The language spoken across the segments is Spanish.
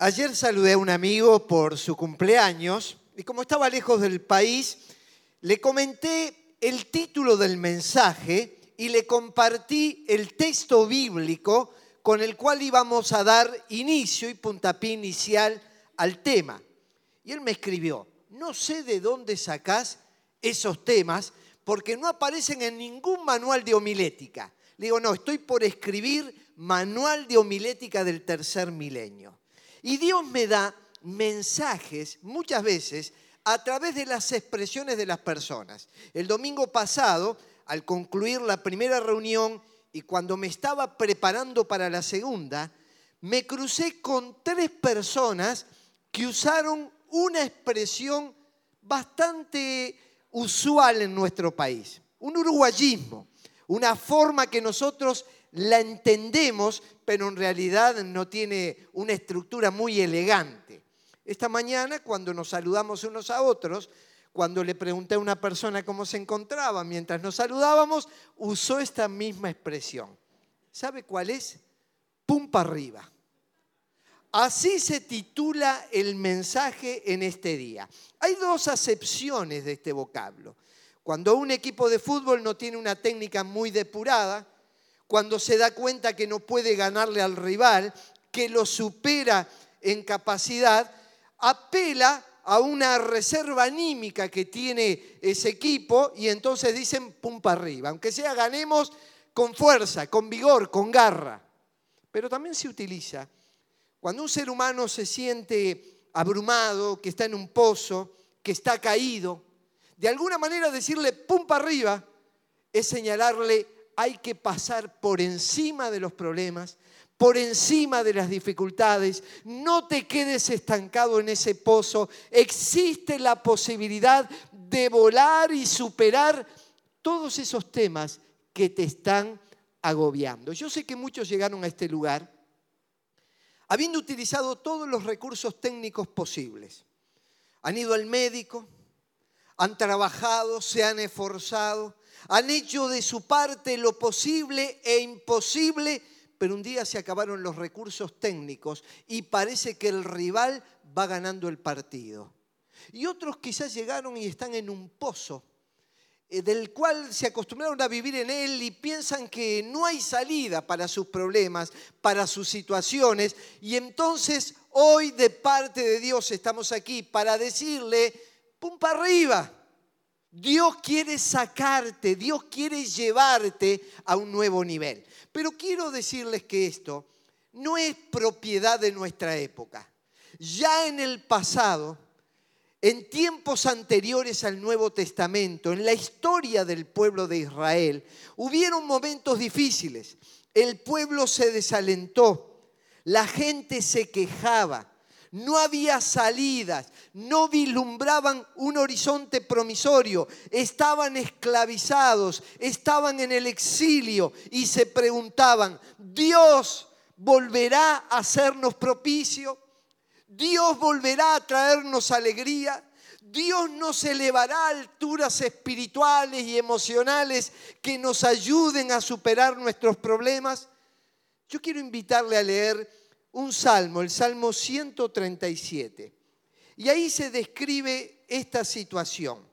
Ayer saludé a un amigo por su cumpleaños y como estaba lejos del país, le comenté el título del mensaje y le compartí el texto bíblico con el cual íbamos a dar inicio y puntapié inicial al tema. Y él me escribió, no sé de dónde sacás esos temas porque no aparecen en ningún manual de homilética. Le digo, no, estoy por escribir manual de homilética del tercer milenio. Y Dios me da mensajes muchas veces a través de las expresiones de las personas. El domingo pasado, al concluir la primera reunión y cuando me estaba preparando para la segunda, me crucé con tres personas que usaron una expresión bastante usual en nuestro país, un uruguayismo, una forma que nosotros la entendemos, pero en realidad no tiene una estructura muy elegante. Esta mañana, cuando nos saludamos unos a otros, cuando le pregunté a una persona cómo se encontraba mientras nos saludábamos, usó esta misma expresión. ¿Sabe cuál es? Pum para arriba. Así se titula el mensaje en este día. Hay dos acepciones de este vocablo. Cuando un equipo de fútbol no tiene una técnica muy depurada, cuando se da cuenta que no puede ganarle al rival, que lo supera en capacidad, apela a una reserva anímica que tiene ese equipo y entonces dicen pum para arriba, aunque sea ganemos con fuerza, con vigor, con garra. Pero también se utiliza cuando un ser humano se siente abrumado, que está en un pozo, que está caído, de alguna manera decirle pum para arriba es señalarle hay que pasar por encima de los problemas, por encima de las dificultades. No te quedes estancado en ese pozo. Existe la posibilidad de volar y superar todos esos temas que te están agobiando. Yo sé que muchos llegaron a este lugar habiendo utilizado todos los recursos técnicos posibles. Han ido al médico, han trabajado, se han esforzado, han hecho de su parte lo posible e imposible, pero un día se acabaron los recursos técnicos y parece que el rival va ganando el partido. Y otros quizás llegaron y están en un pozo eh, del cual se acostumbraron a vivir en él y piensan que no hay salida para sus problemas, para sus situaciones. Y entonces hoy de parte de Dios estamos aquí para decirle, pum para arriba, Dios quiere sacarte, Dios quiere llevarte a un nuevo nivel. Pero quiero decirles que esto no es propiedad de nuestra época. Ya en el pasado, en tiempos anteriores al Nuevo Testamento, en la historia del pueblo de Israel, hubieron momentos difíciles. El pueblo se desalentó, la gente se quejaba, no había salidas, no vislumbraban un horizonte promisorio, estaban esclavizados, estaban en el exilio y se preguntaban, ¿Dios volverá a hacernos propicio? ¿Dios volverá a traernos alegría? Dios nos elevará a alturas espirituales y emocionales que nos ayuden a superar nuestros problemas. Yo quiero invitarle a leer un salmo, el Salmo 137. Y ahí se describe esta situación.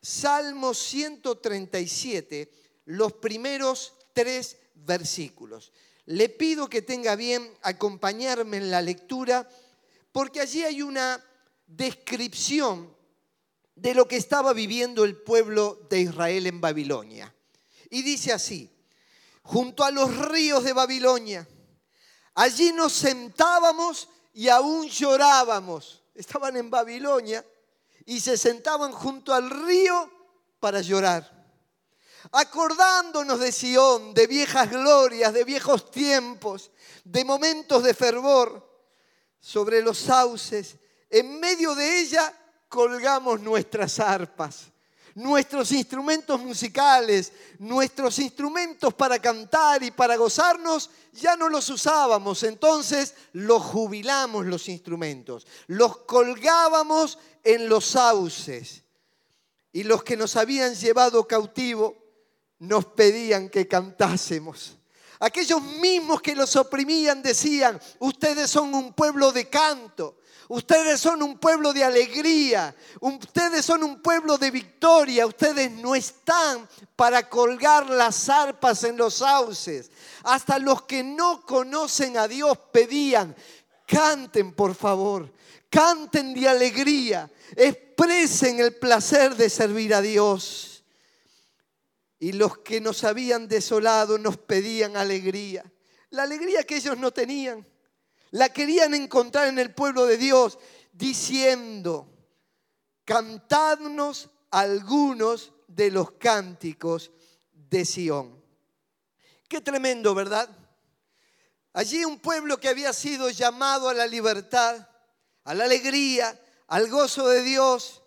Salmo 137, los primeros tres versículos. Le pido que tenga bien acompañarme en la lectura porque allí hay una descripción de lo que estaba viviendo el pueblo de Israel en Babilonia. Y dice así, junto a los ríos de Babilonia, Allí nos sentábamos y aún llorábamos. Estaban en Babilonia y se sentaban junto al río para llorar. Acordándonos de Sión, de viejas glorias, de viejos tiempos, de momentos de fervor sobre los sauces, en medio de ella colgamos nuestras arpas nuestros instrumentos musicales, nuestros instrumentos para cantar y para gozarnos, ya no los usábamos. Entonces los jubilamos los instrumentos, los colgábamos en los sauces. Y los que nos habían llevado cautivo nos pedían que cantásemos. Aquellos mismos que los oprimían decían, ustedes son un pueblo de canto, ustedes son un pueblo de alegría, ustedes son un pueblo de victoria, ustedes no están para colgar las arpas en los sauces. Hasta los que no conocen a Dios pedían, canten por favor, canten de alegría, expresen el placer de servir a Dios. Y los que nos habían desolado nos pedían alegría. La alegría que ellos no tenían. La querían encontrar en el pueblo de Dios diciendo, cantadnos algunos de los cánticos de Sión. Qué tremendo, ¿verdad? Allí un pueblo que había sido llamado a la libertad, a la alegría, al gozo de Dios,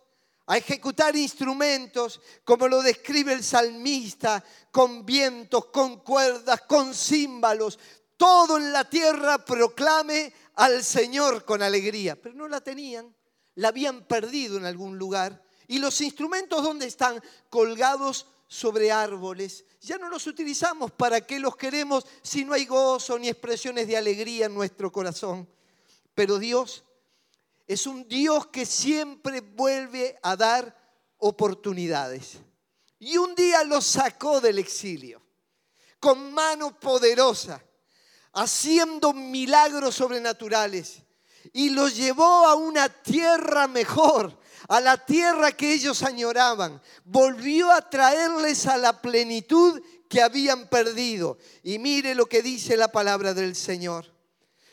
a ejecutar instrumentos, como lo describe el salmista, con vientos, con cuerdas, con címbalos. Todo en la tierra proclame al Señor con alegría. Pero no la tenían, la habían perdido en algún lugar. ¿Y los instrumentos dónde están? Colgados sobre árboles. Ya no los utilizamos. ¿Para qué los queremos si no hay gozo ni expresiones de alegría en nuestro corazón? Pero Dios es un Dios que siempre vuelve a dar oportunidades. Y un día los sacó del exilio con mano poderosa, haciendo milagros sobrenaturales. Y los llevó a una tierra mejor, a la tierra que ellos añoraban. Volvió a traerles a la plenitud que habían perdido. Y mire lo que dice la palabra del Señor.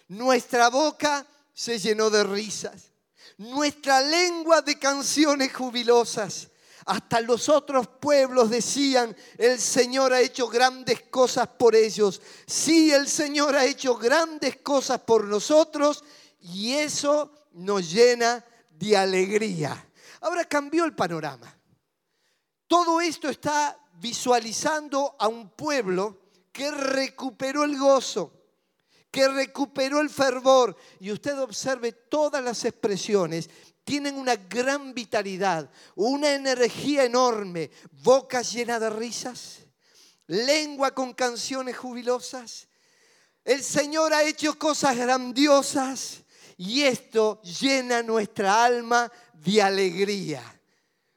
Nuestra boca se llenó de risas, nuestra lengua de canciones jubilosas. Hasta los otros pueblos decían, el Señor ha hecho grandes cosas por ellos. Sí, el Señor ha hecho grandes cosas por nosotros y eso nos llena de alegría. Ahora cambió el panorama. Todo esto está visualizando a un pueblo que recuperó el gozo que recuperó el fervor. Y usted observe todas las expresiones. Tienen una gran vitalidad, una energía enorme, bocas llenas de risas, lengua con canciones jubilosas. El Señor ha hecho cosas grandiosas y esto llena nuestra alma de alegría.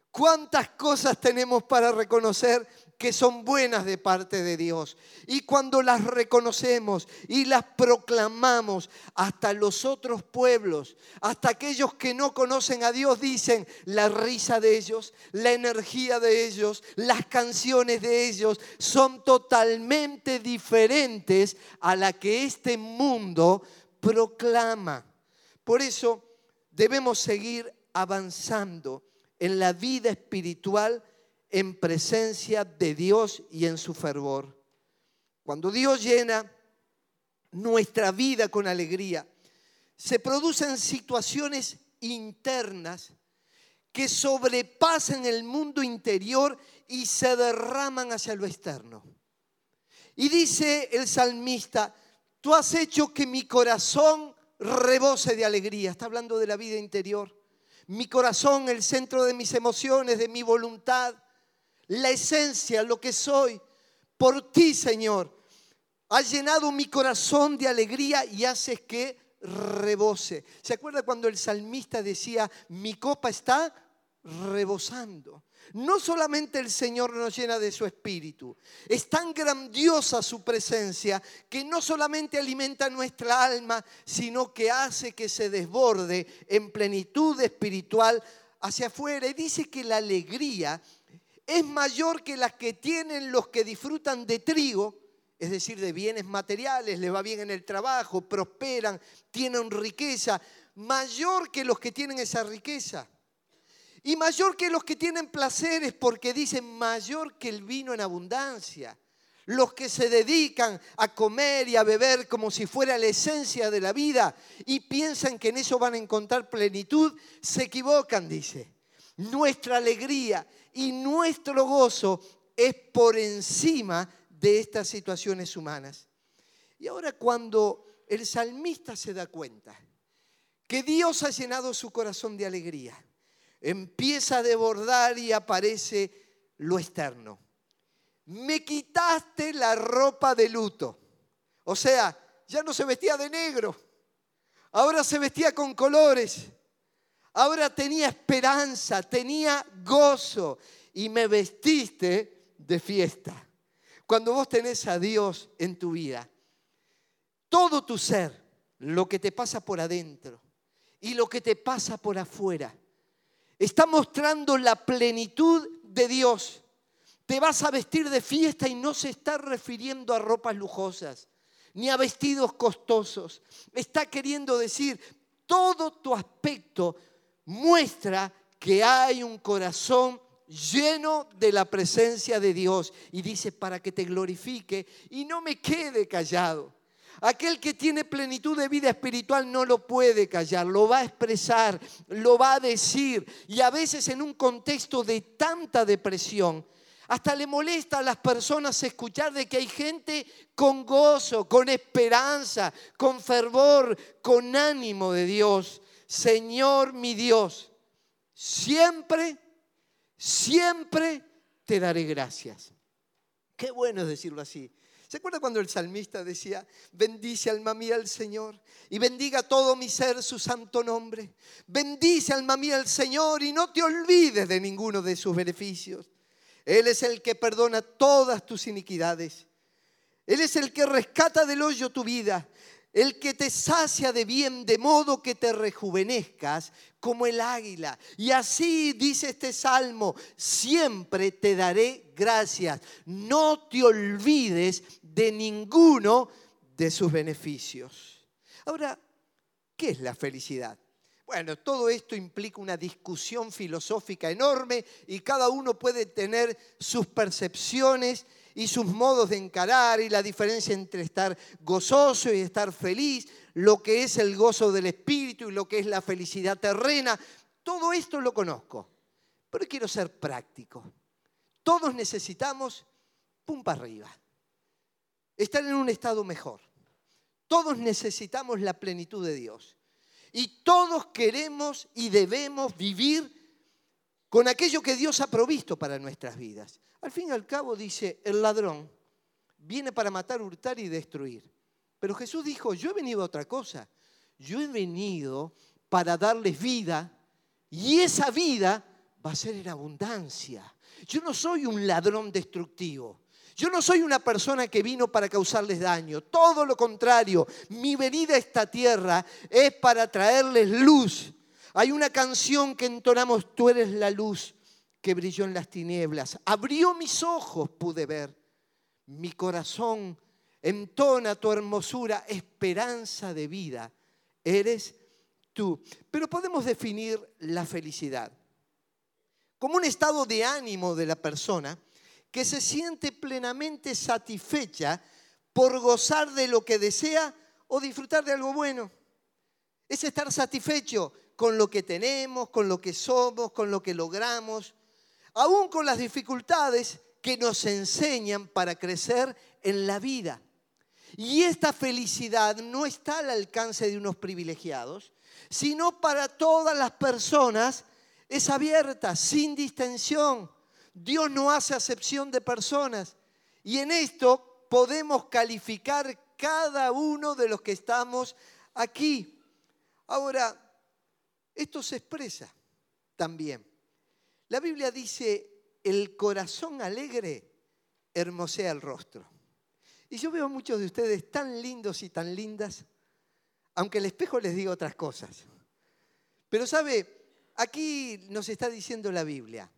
¿Cuántas cosas tenemos para reconocer que son buenas de parte de Dios. Y cuando las reconocemos y las proclamamos hasta los otros pueblos, hasta aquellos que no conocen a Dios, dicen la risa de ellos, la energía de ellos, las canciones de ellos son totalmente diferentes a la que este mundo proclama. Por eso debemos seguir avanzando en la vida espiritual en presencia de Dios y en su fervor. Cuando Dios llena nuestra vida con alegría, se producen situaciones internas que sobrepasan el mundo interior y se derraman hacia lo externo. Y dice el salmista, tú has hecho que mi corazón rebose de alegría. Está hablando de la vida interior. Mi corazón, el centro de mis emociones, de mi voluntad, la esencia, lo que soy, por ti, Señor. Has llenado mi corazón de alegría y haces que rebose. ¿Se acuerda cuando el salmista decía, mi copa está rebosando? No solamente el Señor nos llena de su espíritu, es tan grandiosa su presencia que no solamente alimenta nuestra alma, sino que hace que se desborde en plenitud espiritual hacia afuera. Y dice que la alegría es mayor que las que tienen los que disfrutan de trigo, es decir, de bienes materiales, les va bien en el trabajo, prosperan, tienen riqueza, mayor que los que tienen esa riqueza. Y mayor que los que tienen placeres, porque dicen mayor que el vino en abundancia. Los que se dedican a comer y a beber como si fuera la esencia de la vida y piensan que en eso van a encontrar plenitud, se equivocan, dice. Nuestra alegría y nuestro gozo es por encima de estas situaciones humanas. Y ahora cuando el salmista se da cuenta que Dios ha llenado su corazón de alegría, empieza a desbordar y aparece lo externo. Me quitaste la ropa de luto. O sea, ya no se vestía de negro, ahora se vestía con colores, ahora tenía esperanza, tenía gozo y me vestiste de fiesta. Cuando vos tenés a Dios en tu vida, todo tu ser, lo que te pasa por adentro y lo que te pasa por afuera, está mostrando la plenitud de Dios. Te vas a vestir de fiesta y no se está refiriendo a ropas lujosas ni a vestidos costosos. Está queriendo decir, todo tu aspecto muestra que hay un corazón lleno de la presencia de Dios. Y dice, para que te glorifique y no me quede callado. Aquel que tiene plenitud de vida espiritual no lo puede callar, lo va a expresar, lo va a decir. Y a veces en un contexto de tanta depresión, hasta le molesta a las personas escuchar de que hay gente con gozo, con esperanza, con fervor, con ánimo de Dios. Señor mi Dios, siempre, siempre te daré gracias. Qué bueno es decirlo así. ¿Se acuerda cuando el salmista decía, bendice alma mía al Señor y bendiga todo mi ser su santo nombre? Bendice alma mía al Señor y no te olvides de ninguno de sus beneficios. Él es el que perdona todas tus iniquidades. Él es el que rescata del hoyo tu vida, el que te sacia de bien, de modo que te rejuvenezcas como el águila. Y así dice este salmo, siempre te daré gracias. No te olvides de ninguno de sus beneficios. Ahora, ¿qué es la felicidad? Bueno, todo esto implica una discusión filosófica enorme y cada uno puede tener sus percepciones y sus modos de encarar y la diferencia entre estar gozoso y estar feliz, lo que es el gozo del espíritu y lo que es la felicidad terrena. Todo esto lo conozco, pero quiero ser práctico. Todos necesitamos pum para arriba, estar en un estado mejor. Todos necesitamos la plenitud de Dios. Y todos queremos y debemos vivir con aquello que Dios ha provisto para nuestras vidas. Al fin y al cabo dice, el ladrón viene para matar, hurtar y destruir. Pero Jesús dijo, yo he venido a otra cosa. Yo he venido para darles vida y esa vida va a ser en abundancia. Yo no soy un ladrón destructivo. Yo no soy una persona que vino para causarles daño, todo lo contrario, mi venida a esta tierra es para traerles luz. Hay una canción que entonamos, tú eres la luz que brilló en las tinieblas. Abrió mis ojos, pude ver. Mi corazón entona tu hermosura, esperanza de vida. Eres tú. Pero podemos definir la felicidad como un estado de ánimo de la persona que se siente plenamente satisfecha por gozar de lo que desea o disfrutar de algo bueno. Es estar satisfecho con lo que tenemos, con lo que somos, con lo que logramos, aún con las dificultades que nos enseñan para crecer en la vida. Y esta felicidad no está al alcance de unos privilegiados, sino para todas las personas es abierta, sin distensión. Dios no hace acepción de personas. Y en esto podemos calificar cada uno de los que estamos aquí. Ahora, esto se expresa también. La Biblia dice, el corazón alegre hermosea el rostro. Y yo veo a muchos de ustedes tan lindos y tan lindas, aunque el espejo les diga otras cosas. Pero sabe, aquí nos está diciendo la Biblia,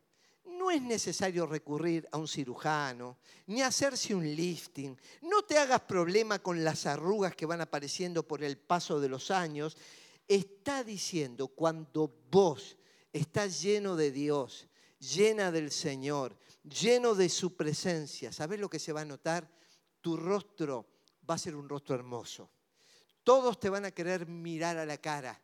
no es necesario recurrir a un cirujano, ni hacerse un lifting. No te hagas problema con las arrugas que van apareciendo por el paso de los años. Está diciendo, cuando vos estás lleno de Dios, llena del Señor, lleno de su presencia, ¿sabes lo que se va a notar? Tu rostro va a ser un rostro hermoso. Todos te van a querer mirar a la cara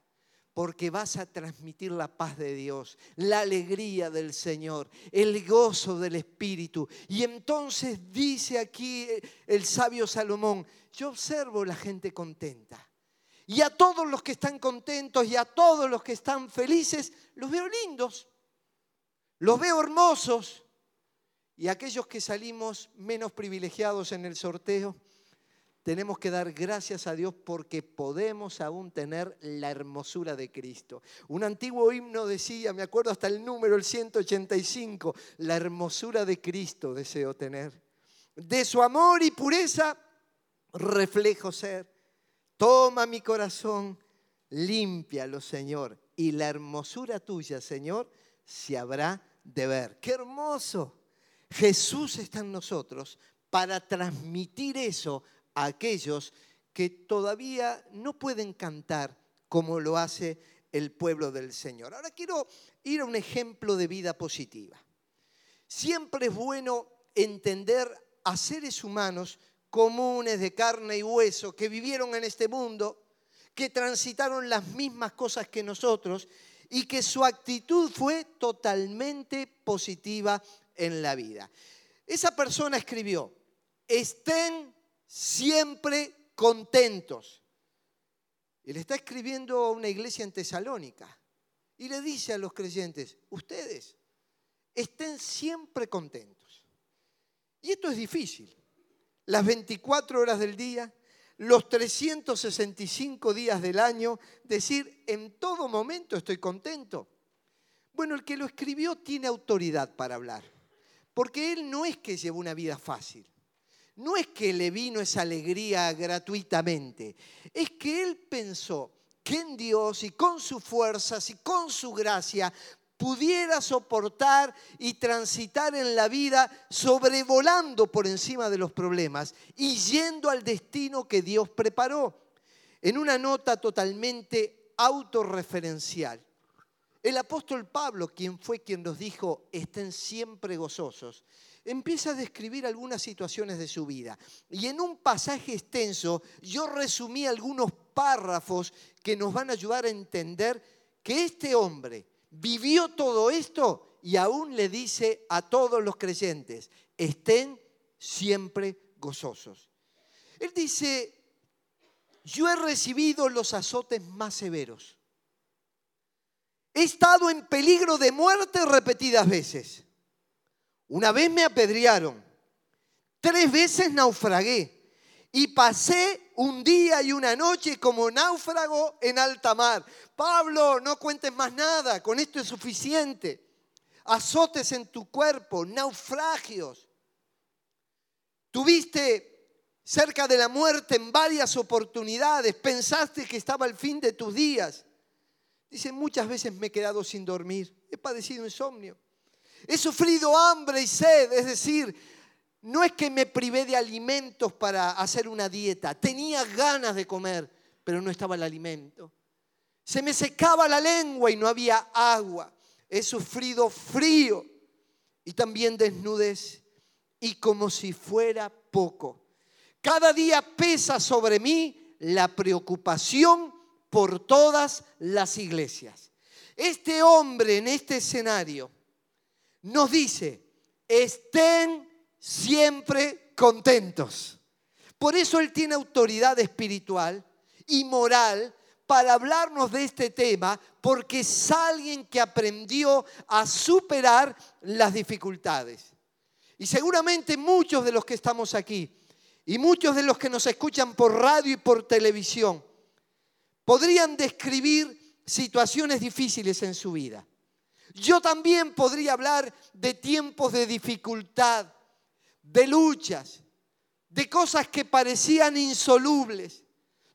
porque vas a transmitir la paz de Dios, la alegría del Señor, el gozo del Espíritu. Y entonces dice aquí el sabio Salomón, yo observo la gente contenta. Y a todos los que están contentos y a todos los que están felices, los veo lindos, los veo hermosos. Y aquellos que salimos menos privilegiados en el sorteo, tenemos que dar gracias a Dios porque podemos aún tener la hermosura de Cristo. Un antiguo himno decía, me acuerdo hasta el número, el 185, la hermosura de Cristo deseo tener. De su amor y pureza reflejo ser. Toma mi corazón, límpialo, Señor, y la hermosura tuya, Señor, se habrá de ver. ¡Qué hermoso! Jesús está en nosotros para transmitir eso a aquellos que todavía no pueden cantar como lo hace el pueblo del Señor. Ahora quiero ir a un ejemplo de vida positiva. Siempre es bueno entender a seres humanos comunes de carne y hueso que vivieron en este mundo, que transitaron las mismas cosas que nosotros y que su actitud fue totalmente positiva en la vida. Esa persona escribió, estén siempre contentos. Y le está escribiendo a una iglesia en Tesalónica. Y le dice a los creyentes, ustedes estén siempre contentos. Y esto es difícil. Las 24 horas del día, los 365 días del año, decir, en todo momento estoy contento. Bueno, el que lo escribió tiene autoridad para hablar, porque él no es que llevó una vida fácil no es que le vino esa alegría gratuitamente, es que él pensó que en Dios y con sus fuerzas y con su gracia pudiera soportar y transitar en la vida sobrevolando por encima de los problemas y yendo al destino que Dios preparó. En una nota totalmente autorreferencial, el apóstol Pablo, quien fue quien nos dijo, estén siempre gozosos, empieza a describir algunas situaciones de su vida. Y en un pasaje extenso yo resumí algunos párrafos que nos van a ayudar a entender que este hombre vivió todo esto y aún le dice a todos los creyentes, estén siempre gozosos. Él dice, yo he recibido los azotes más severos. He estado en peligro de muerte repetidas veces. Una vez me apedrearon, tres veces naufragué y pasé un día y una noche como náufrago en alta mar. Pablo, no cuentes más nada, con esto es suficiente. Azotes en tu cuerpo, naufragios. Tuviste cerca de la muerte en varias oportunidades, pensaste que estaba el fin de tus días. Dice, muchas veces me he quedado sin dormir, he padecido insomnio. He sufrido hambre y sed, es decir, no es que me privé de alimentos para hacer una dieta, tenía ganas de comer, pero no estaba el alimento. Se me secaba la lengua y no había agua. He sufrido frío y también desnudez y como si fuera poco. Cada día pesa sobre mí la preocupación por todas las iglesias. Este hombre en este escenario nos dice, estén siempre contentos. Por eso Él tiene autoridad espiritual y moral para hablarnos de este tema, porque es alguien que aprendió a superar las dificultades. Y seguramente muchos de los que estamos aquí y muchos de los que nos escuchan por radio y por televisión podrían describir situaciones difíciles en su vida. Yo también podría hablar de tiempos de dificultad, de luchas, de cosas que parecían insolubles,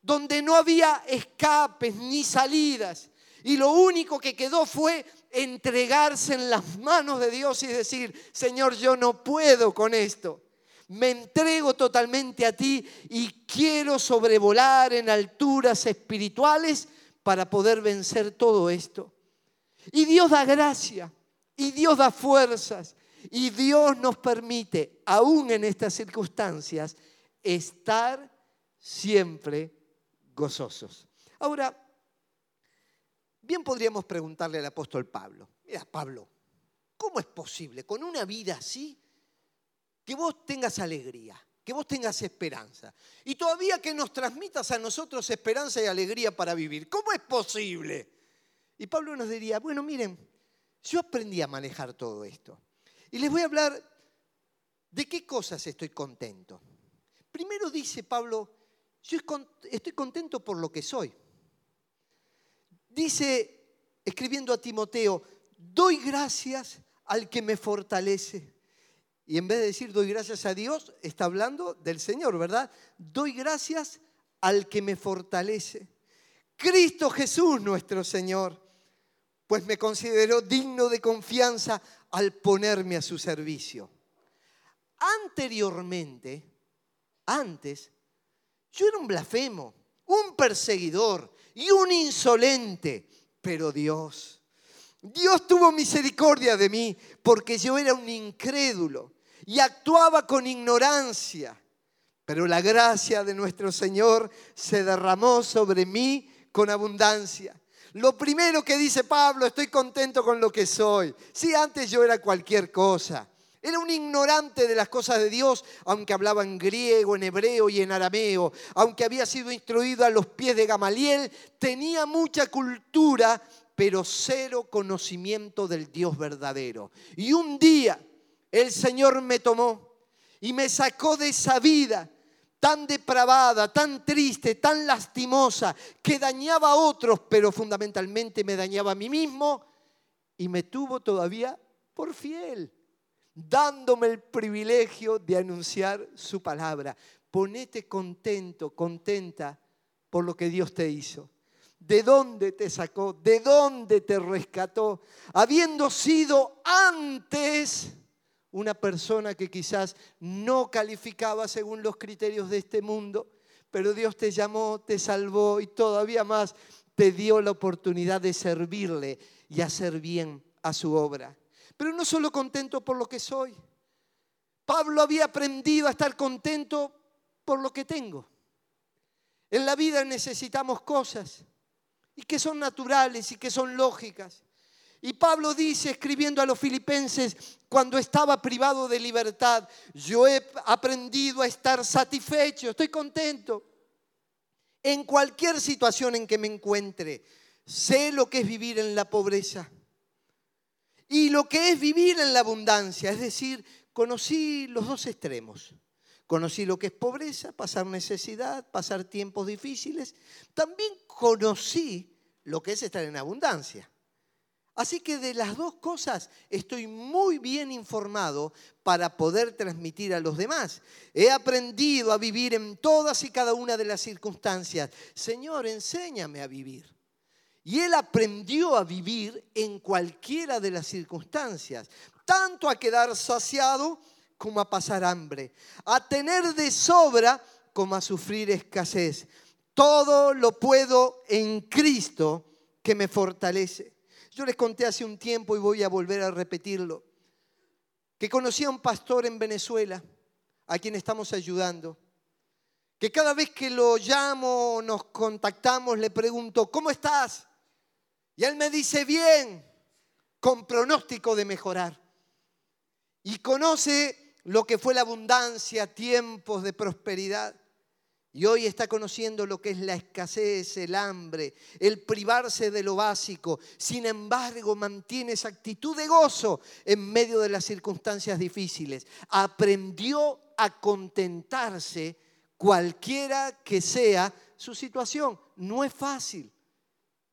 donde no había escapes ni salidas. Y lo único que quedó fue entregarse en las manos de Dios y decir, Señor, yo no puedo con esto. Me entrego totalmente a ti y quiero sobrevolar en alturas espirituales para poder vencer todo esto. Y Dios da gracia, y Dios da fuerzas, y Dios nos permite, aún en estas circunstancias, estar siempre gozosos. Ahora, bien podríamos preguntarle al apóstol Pablo, mira Pablo, ¿cómo es posible con una vida así que vos tengas alegría? que vos tengas esperanza. Y todavía que nos transmitas a nosotros esperanza y alegría para vivir. ¿Cómo es posible? Y Pablo nos diría, bueno, miren, yo aprendí a manejar todo esto. Y les voy a hablar de qué cosas estoy contento. Primero dice Pablo, Yo estoy contento por lo que soy. Dice, escribiendo a Timoteo, doy gracias al que me fortalece. Y en vez de decir doy gracias a Dios, está hablando del Señor, ¿verdad? Doy gracias al que me fortalece. Cristo Jesús nuestro Señor, pues me consideró digno de confianza al ponerme a su servicio. Anteriormente, antes, yo era un blasfemo, un perseguidor y un insolente, pero Dios, Dios tuvo misericordia de mí porque yo era un incrédulo y actuaba con ignorancia. Pero la gracia de nuestro Señor se derramó sobre mí con abundancia. Lo primero que dice Pablo, estoy contento con lo que soy. Si antes yo era cualquier cosa. Era un ignorante de las cosas de Dios, aunque hablaba en griego, en hebreo y en arameo, aunque había sido instruido a los pies de Gamaliel, tenía mucha cultura, pero cero conocimiento del Dios verdadero. Y un día el Señor me tomó y me sacó de esa vida tan depravada, tan triste, tan lastimosa, que dañaba a otros, pero fundamentalmente me dañaba a mí mismo, y me tuvo todavía por fiel dándome el privilegio de anunciar su palabra. Ponete contento, contenta por lo que Dios te hizo. ¿De dónde te sacó? ¿De dónde te rescató? Habiendo sido antes una persona que quizás no calificaba según los criterios de este mundo, pero Dios te llamó, te salvó y todavía más te dio la oportunidad de servirle y hacer bien a su obra pero no solo contento por lo que soy. Pablo había aprendido a estar contento por lo que tengo. En la vida necesitamos cosas y que son naturales y que son lógicas. Y Pablo dice, escribiendo a los filipenses, cuando estaba privado de libertad, yo he aprendido a estar satisfecho, estoy contento. En cualquier situación en que me encuentre, sé lo que es vivir en la pobreza y lo que es vivir en la abundancia. Es decir, conocí los dos extremos. Conocí lo que es pobreza, pasar necesidad, pasar tiempos difíciles. También conocí lo que es estar en abundancia. Así que de las dos cosas estoy muy bien informado para poder transmitir a los demás. He aprendido a vivir en todas y cada una de las circunstancias. Señor, enséñame a vivir. Y él aprendió a vivir en cualquiera de las circunstancias, tanto a quedar saciado como a pasar hambre, a tener de sobra como a sufrir escasez. Todo lo puedo en Cristo que me fortalece. Yo les conté hace un tiempo y voy a volver a repetirlo, que conocí a un pastor en Venezuela, a quien estamos ayudando, que cada vez que lo llamo, nos contactamos, le pregunto, ¿cómo estás? Y él me dice, bien, con pronóstico de mejorar. Y conoce lo que fue la abundancia, tiempos de prosperidad. Y hoy está conociendo lo que es la escasez, el hambre, el privarse de lo básico. Sin embargo, mantiene esa actitud de gozo en medio de las circunstancias difíciles. Aprendió a contentarse cualquiera que sea su situación. No es fácil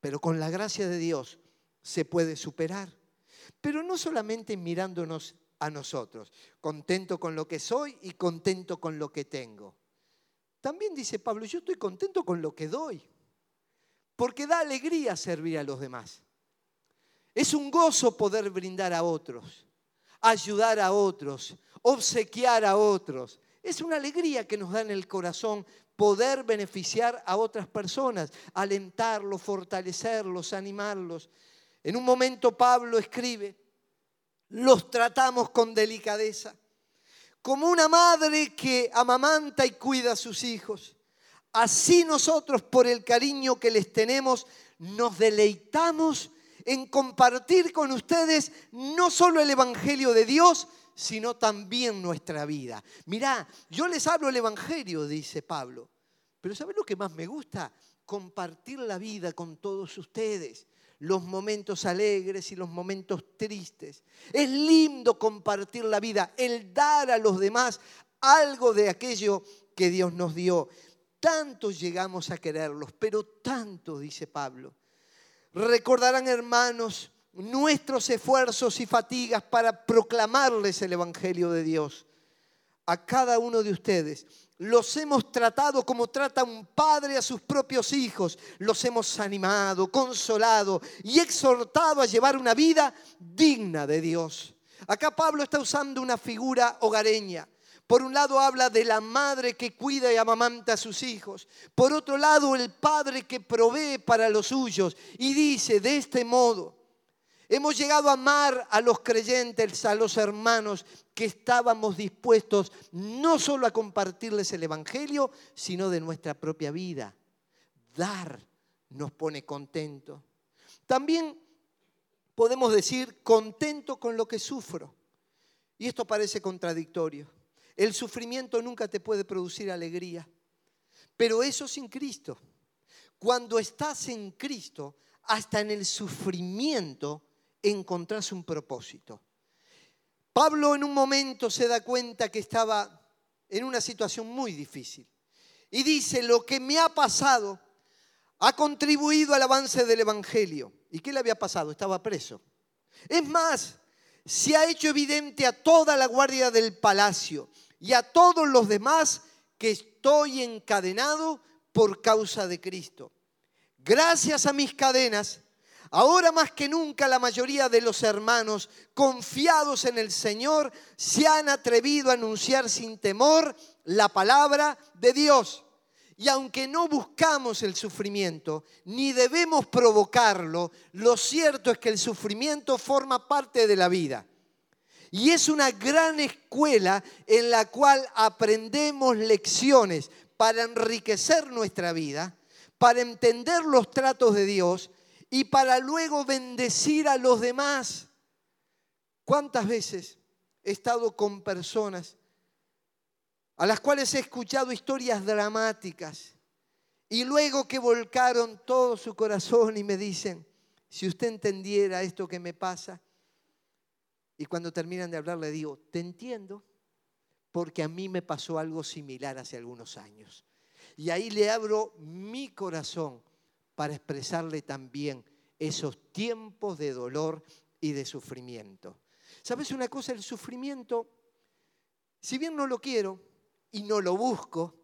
pero con la gracia de Dios se puede superar. Pero no solamente mirándonos a nosotros, contento con lo que soy y contento con lo que tengo. También dice Pablo, yo estoy contento con lo que doy, porque da alegría servir a los demás. Es un gozo poder brindar a otros, ayudar a otros, obsequiar a otros. Es una alegría que nos da en el corazón poder beneficiar a otras personas, alentarlos, fortalecerlos, animarlos. En un momento Pablo escribe, los tratamos con delicadeza, como una madre que amamanta y cuida a sus hijos. Así nosotros, por el cariño que les tenemos, nos deleitamos en compartir con ustedes no solo el Evangelio de Dios, sino también nuestra vida. Mirá, yo les hablo el Evangelio, dice Pablo, pero ¿sabes lo que más me gusta? Compartir la vida con todos ustedes, los momentos alegres y los momentos tristes. Es lindo compartir la vida, el dar a los demás algo de aquello que Dios nos dio. tanto llegamos a quererlos, pero tanto, dice Pablo. Recordarán, hermanos, nuestros esfuerzos y fatigas para proclamarles el Evangelio de Dios a cada uno de ustedes. Los hemos tratado como trata un padre a sus propios hijos. Los hemos animado, consolado y exhortado a llevar una vida digna de Dios. Acá Pablo está usando una figura hogareña. Por un lado habla de la madre que cuida y amamanta a sus hijos. Por otro lado, el padre que provee para los suyos. Y dice, de este modo, hemos llegado a amar a los creyentes, a los hermanos, que estábamos dispuestos no solo a compartirles el Evangelio, sino de nuestra propia vida. Dar nos pone contento. También podemos decir contento con lo que sufro. Y esto parece contradictorio. El sufrimiento nunca te puede producir alegría, pero eso sin Cristo. Cuando estás en Cristo, hasta en el sufrimiento encontrás un propósito. Pablo en un momento se da cuenta que estaba en una situación muy difícil y dice, lo que me ha pasado ha contribuido al avance del Evangelio. ¿Y qué le había pasado? Estaba preso. Es más, se ha hecho evidente a toda la guardia del palacio y a todos los demás que estoy encadenado por causa de Cristo. Gracias a mis cadenas, ahora más que nunca la mayoría de los hermanos confiados en el Señor se han atrevido a anunciar sin temor la palabra de Dios. Y aunque no buscamos el sufrimiento, ni debemos provocarlo, lo cierto es que el sufrimiento forma parte de la vida. Y es una gran escuela en la cual aprendemos lecciones para enriquecer nuestra vida, para entender los tratos de Dios y para luego bendecir a los demás. ¿Cuántas veces he estado con personas a las cuales he escuchado historias dramáticas y luego que volcaron todo su corazón y me dicen, si usted entendiera esto que me pasa, y cuando terminan de hablar le digo, te entiendo, porque a mí me pasó algo similar hace algunos años. Y ahí le abro mi corazón para expresarle también esos tiempos de dolor y de sufrimiento. ¿Sabes una cosa? El sufrimiento, si bien no lo quiero y no lo busco,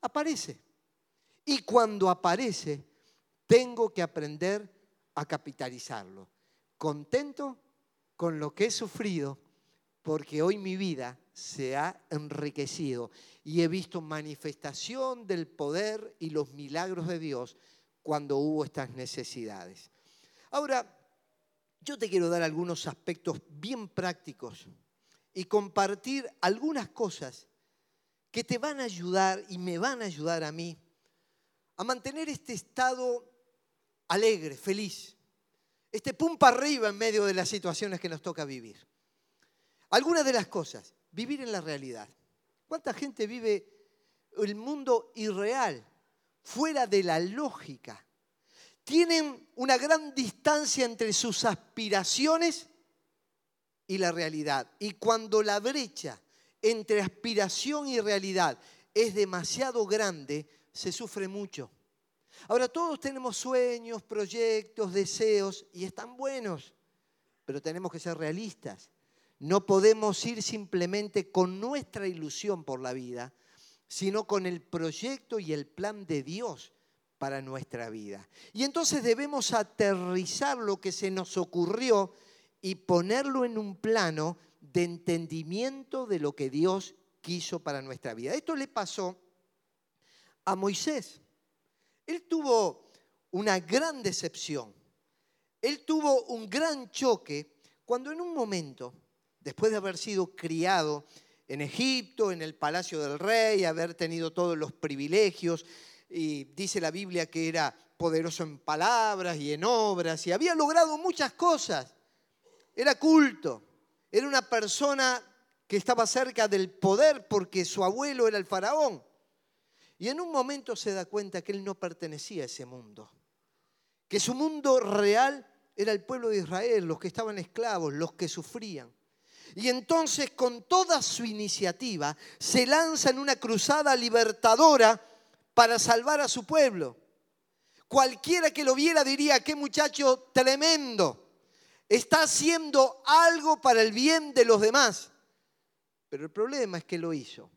aparece. Y cuando aparece, tengo que aprender a capitalizarlo. Contento con lo que he sufrido, porque hoy mi vida se ha enriquecido y he visto manifestación del poder y los milagros de Dios cuando hubo estas necesidades. Ahora, yo te quiero dar algunos aspectos bien prácticos y compartir algunas cosas que te van a ayudar y me van a ayudar a mí a mantener este estado alegre, feliz, este pum para arriba en medio de las situaciones que nos toca vivir. Algunas de las cosas, vivir en la realidad. ¿Cuánta gente vive el mundo irreal, fuera de la lógica? Tienen una gran distancia entre sus aspiraciones y la realidad. Y cuando la brecha entre aspiración y realidad es demasiado grande, se sufre mucho. Ahora todos tenemos sueños, proyectos, deseos y están buenos, pero tenemos que ser realistas. No podemos ir simplemente con nuestra ilusión por la vida, sino con el proyecto y el plan de Dios para nuestra vida. Y entonces debemos aterrizar lo que se nos ocurrió y ponerlo en un plano de entendimiento de lo que Dios quiso para nuestra vida. Esto le pasó a Moisés. Él tuvo una gran decepción. Él tuvo un gran choque cuando en un momento, después de haber sido criado en Egipto, en el palacio del rey, haber tenido todos los privilegios, y dice la Biblia que era poderoso en palabras y en obras, y había logrado muchas cosas. Era culto, era una persona que estaba cerca del poder porque su abuelo era el faraón. Y en un momento se da cuenta que él no pertenecía a ese mundo, que su mundo real era el pueblo de Israel, los que estaban esclavos, los que sufrían. Y entonces con toda su iniciativa se lanza en una cruzada libertadora para salvar a su pueblo. Cualquiera que lo viera diría, qué muchacho tremendo. Está haciendo algo para el bien de los demás. Pero el problema es que lo hizo,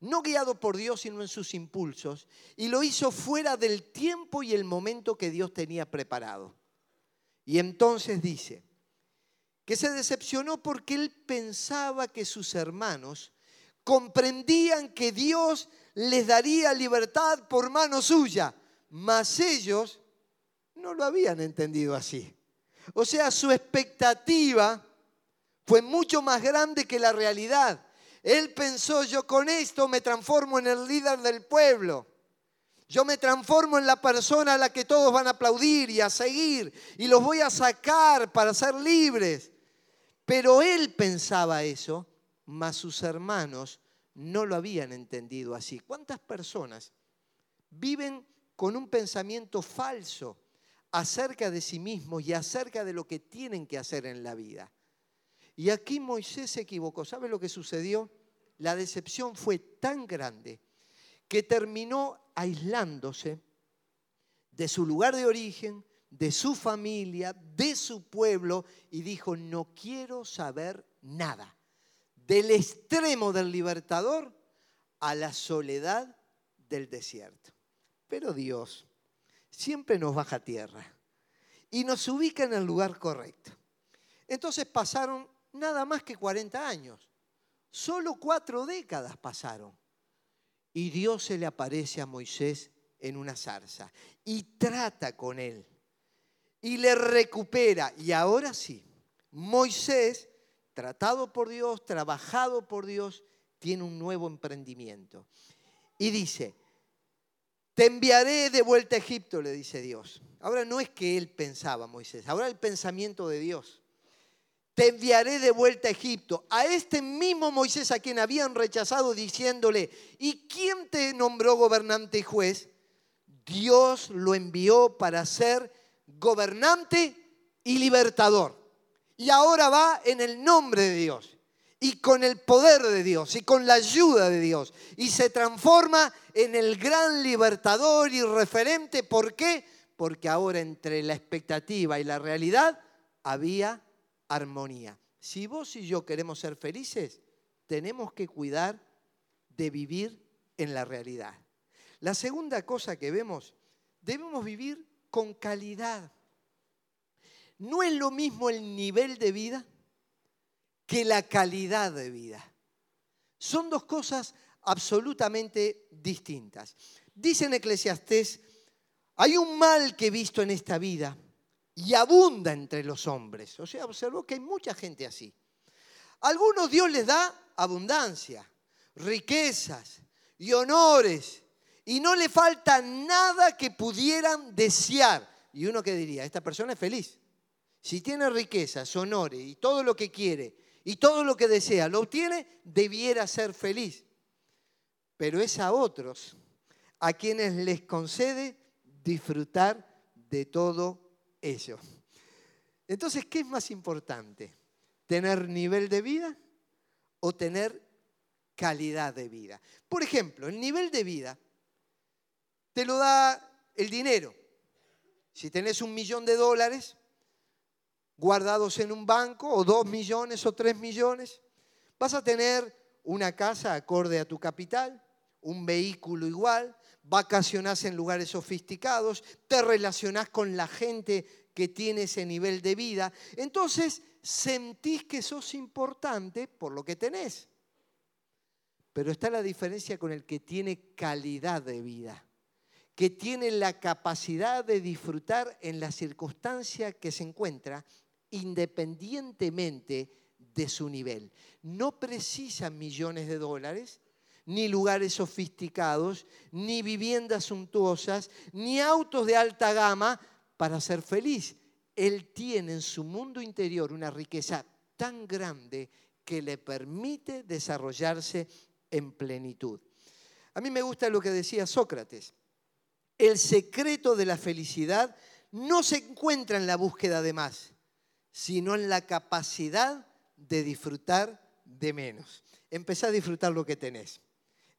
no guiado por Dios, sino en sus impulsos, y lo hizo fuera del tiempo y el momento que Dios tenía preparado. Y entonces dice que se decepcionó porque él pensaba que sus hermanos comprendían que Dios les daría libertad por mano suya, mas ellos no lo habían entendido así. O sea, su expectativa fue mucho más grande que la realidad. Él pensó, yo con esto me transformo en el líder del pueblo. Yo me transformo en la persona a la que todos van a aplaudir y a seguir y los voy a sacar para ser libres. Pero él pensaba eso, mas sus hermanos no lo habían entendido así. ¿Cuántas personas viven con un pensamiento falso acerca de sí mismos y acerca de lo que tienen que hacer en la vida? Y aquí Moisés se equivocó. ¿Sabe lo que sucedió? La decepción fue tan grande que terminó aislándose de su lugar de origen, de su familia, de su pueblo, y dijo, no quiero saber nada. Del extremo del libertador a la soledad del desierto. Pero Dios siempre nos baja tierra y nos ubica en el lugar correcto. Entonces pasaron nada más que 40 años. Solo cuatro décadas pasaron. Y Dios se le aparece a Moisés en una zarza y trata con él y le recupera. Y ahora sí, Moisés, tratado por Dios, trabajado por Dios, tiene un nuevo emprendimiento. Y dice, te enviaré de vuelta a Egipto, le dice Dios. Ahora no es que él pensaba, Moisés, ahora el pensamiento de Dios te enviaré de vuelta a Egipto. A este mismo Moisés a quien habían rechazado diciéndole, ¿y quién te nombró gobernante y juez? Dios lo envió para ser gobernante y libertador. Y ahora va en el nombre de Dios y con el poder de Dios y con la ayuda de Dios. Y se transforma en el gran libertador y referente. ¿Por qué? Porque ahora entre la expectativa y la realidad había armonía. Si vos y yo queremos ser felices, tenemos que cuidar de vivir en la realidad. La segunda cosa que vemos, debemos vivir con calidad. No es lo mismo el nivel de vida que la calidad de vida. Son dos cosas absolutamente distintas. Dice en Eclesiastés, hay un mal que he visto en esta vida y abunda entre los hombres. O sea, observó que hay mucha gente así. Algunos Dios les da abundancia, riquezas y honores, y no le falta nada que pudieran desear. Y uno que diría, esta persona es feliz. Si tiene riquezas, honores y todo lo que quiere y todo lo que desea, lo obtiene, debiera ser feliz. Pero es a otros a quienes les concede disfrutar de todo eso. Entonces, ¿qué es más importante? ¿Tener nivel de vida o tener calidad de vida? Por ejemplo, el nivel de vida te lo da el dinero. Si tenés un millón de dólares guardados en un banco, o dos millones o tres millones, vas a tener una casa acorde a tu capital, un vehículo igual, vacacionás en lugares sofisticados, te relacionás con la gente que tiene ese nivel de vida. Entonces sentís que sos importante por lo que tenés. Pero está la diferencia con el que tiene calidad de vida, que tiene la capacidad de disfrutar en la circunstancia que se encuentra independientemente de su nivel. No precisa millones de dólares, ni lugares sofisticados, ni viviendas suntuosas, ni autos de alta gama para ser feliz. Él tiene en su mundo interior una riqueza tan grande que le permite desarrollarse en plenitud. A mí me gusta lo que decía Sócrates. El secreto de la felicidad no se encuentra en la búsqueda de más, sino en la capacidad de disfrutar de menos. Empezá a disfrutar lo que tenés.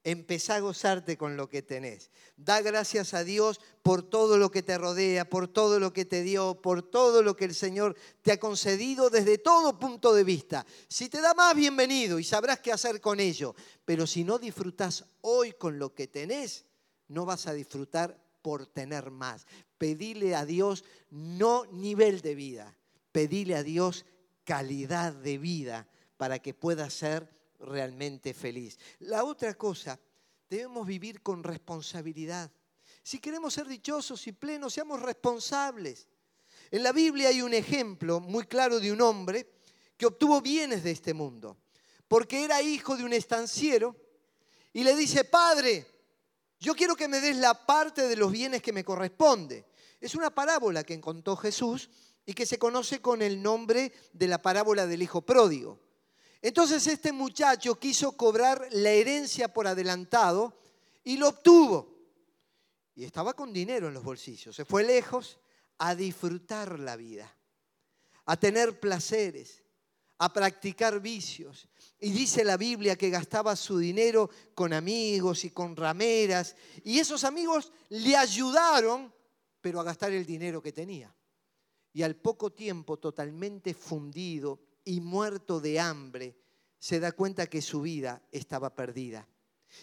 Empezá a gozarte con lo que tenés. Da gracias a Dios por todo lo que te rodea, por todo lo que te dio, por todo lo que el Señor te ha concedido desde todo punto de vista. Si te da más, bienvenido y sabrás qué hacer con ello. Pero si no disfrutas hoy con lo que tenés, no vas a disfrutar por tener más. Pedile a Dios no nivel de vida, pedile a Dios calidad de vida para que puedas ser realmente feliz. La otra cosa, debemos vivir con responsabilidad. Si queremos ser dichosos y plenos, seamos responsables. En la Biblia hay un ejemplo muy claro de un hombre que obtuvo bienes de este mundo, porque era hijo de un estanciero y le dice, Padre, yo quiero que me des la parte de los bienes que me corresponde. Es una parábola que contó Jesús y que se conoce con el nombre de la parábola del hijo pródigo. Entonces este muchacho quiso cobrar la herencia por adelantado y lo obtuvo. Y estaba con dinero en los bolsillos. Se fue lejos a disfrutar la vida, a tener placeres, a practicar vicios. Y dice la Biblia que gastaba su dinero con amigos y con rameras. Y esos amigos le ayudaron, pero a gastar el dinero que tenía. Y al poco tiempo, totalmente fundido, y muerto de hambre, se da cuenta que su vida estaba perdida.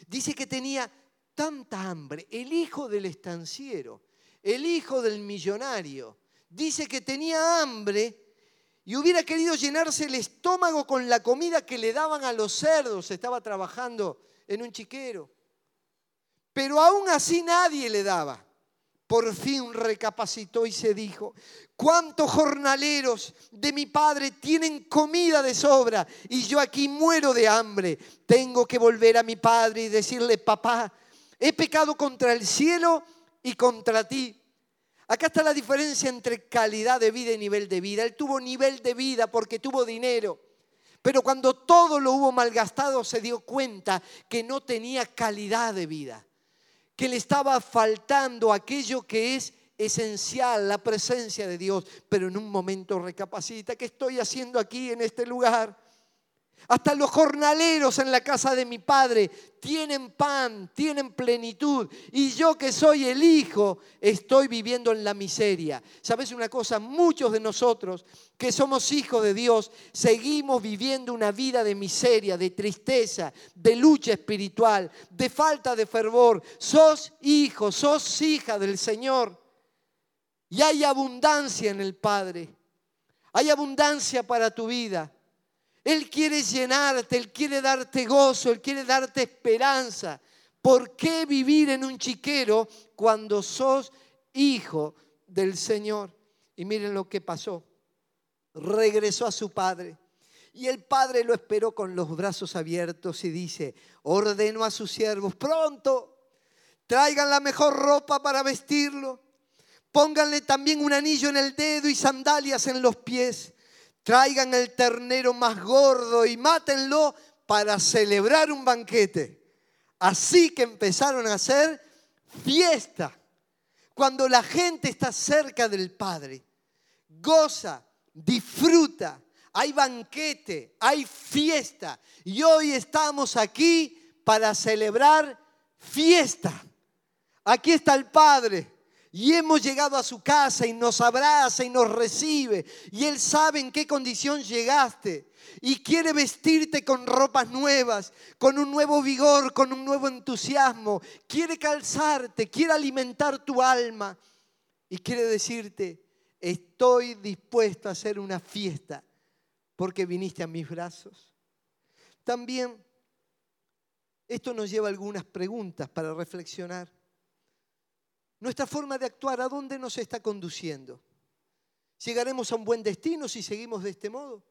Dice que tenía tanta hambre, el hijo del estanciero, el hijo del millonario, dice que tenía hambre y hubiera querido llenarse el estómago con la comida que le daban a los cerdos, estaba trabajando en un chiquero. Pero aún así nadie le daba por fin recapacitó y se dijo, ¿cuántos jornaleros de mi padre tienen comida de sobra y yo aquí muero de hambre? Tengo que volver a mi padre y decirle, papá, he pecado contra el cielo y contra ti. Acá está la diferencia entre calidad de vida y nivel de vida. Él tuvo nivel de vida porque tuvo dinero. Pero cuando todo lo hubo malgastado se dio cuenta que no tenía calidad de vida que le estaba faltando aquello que es esencial, la presencia de Dios, pero en un momento recapacita, ¿qué estoy haciendo aquí en este lugar? Hasta los jornaleros en la casa de mi padre tienen pan, tienen plenitud. Y yo que soy el hijo, estoy viviendo en la miseria. ¿Sabes una cosa? Muchos de nosotros que somos hijos de Dios, seguimos viviendo una vida de miseria, de tristeza, de lucha espiritual, de falta de fervor. Sos hijo, sos hija del Señor. Y hay abundancia en el Padre. Hay abundancia para tu vida. Él quiere llenarte, Él quiere darte gozo, Él quiere darte esperanza. ¿Por qué vivir en un chiquero cuando sos hijo del Señor? Y miren lo que pasó. Regresó a su padre. Y el padre lo esperó con los brazos abiertos y dice, ordenó a sus siervos, pronto, traigan la mejor ropa para vestirlo, pónganle también un anillo en el dedo y sandalias en los pies traigan el ternero más gordo y mátenlo para celebrar un banquete. Así que empezaron a hacer fiesta. Cuando la gente está cerca del Padre, goza, disfruta, hay banquete, hay fiesta. Y hoy estamos aquí para celebrar fiesta. Aquí está el Padre y hemos llegado a su casa y nos abraza y nos recibe. Y Él sabe en qué condición llegaste. Y quiere vestirte con ropas nuevas, con un nuevo vigor, con un nuevo entusiasmo. Quiere calzarte, quiere alimentar tu alma. Y quiere decirte, estoy dispuesto a hacer una fiesta porque viniste a mis brazos. También esto nos lleva a algunas preguntas para reflexionar. Nuestra forma de actuar, ¿a dónde nos está conduciendo? ¿Llegaremos a un buen destino si seguimos de este modo?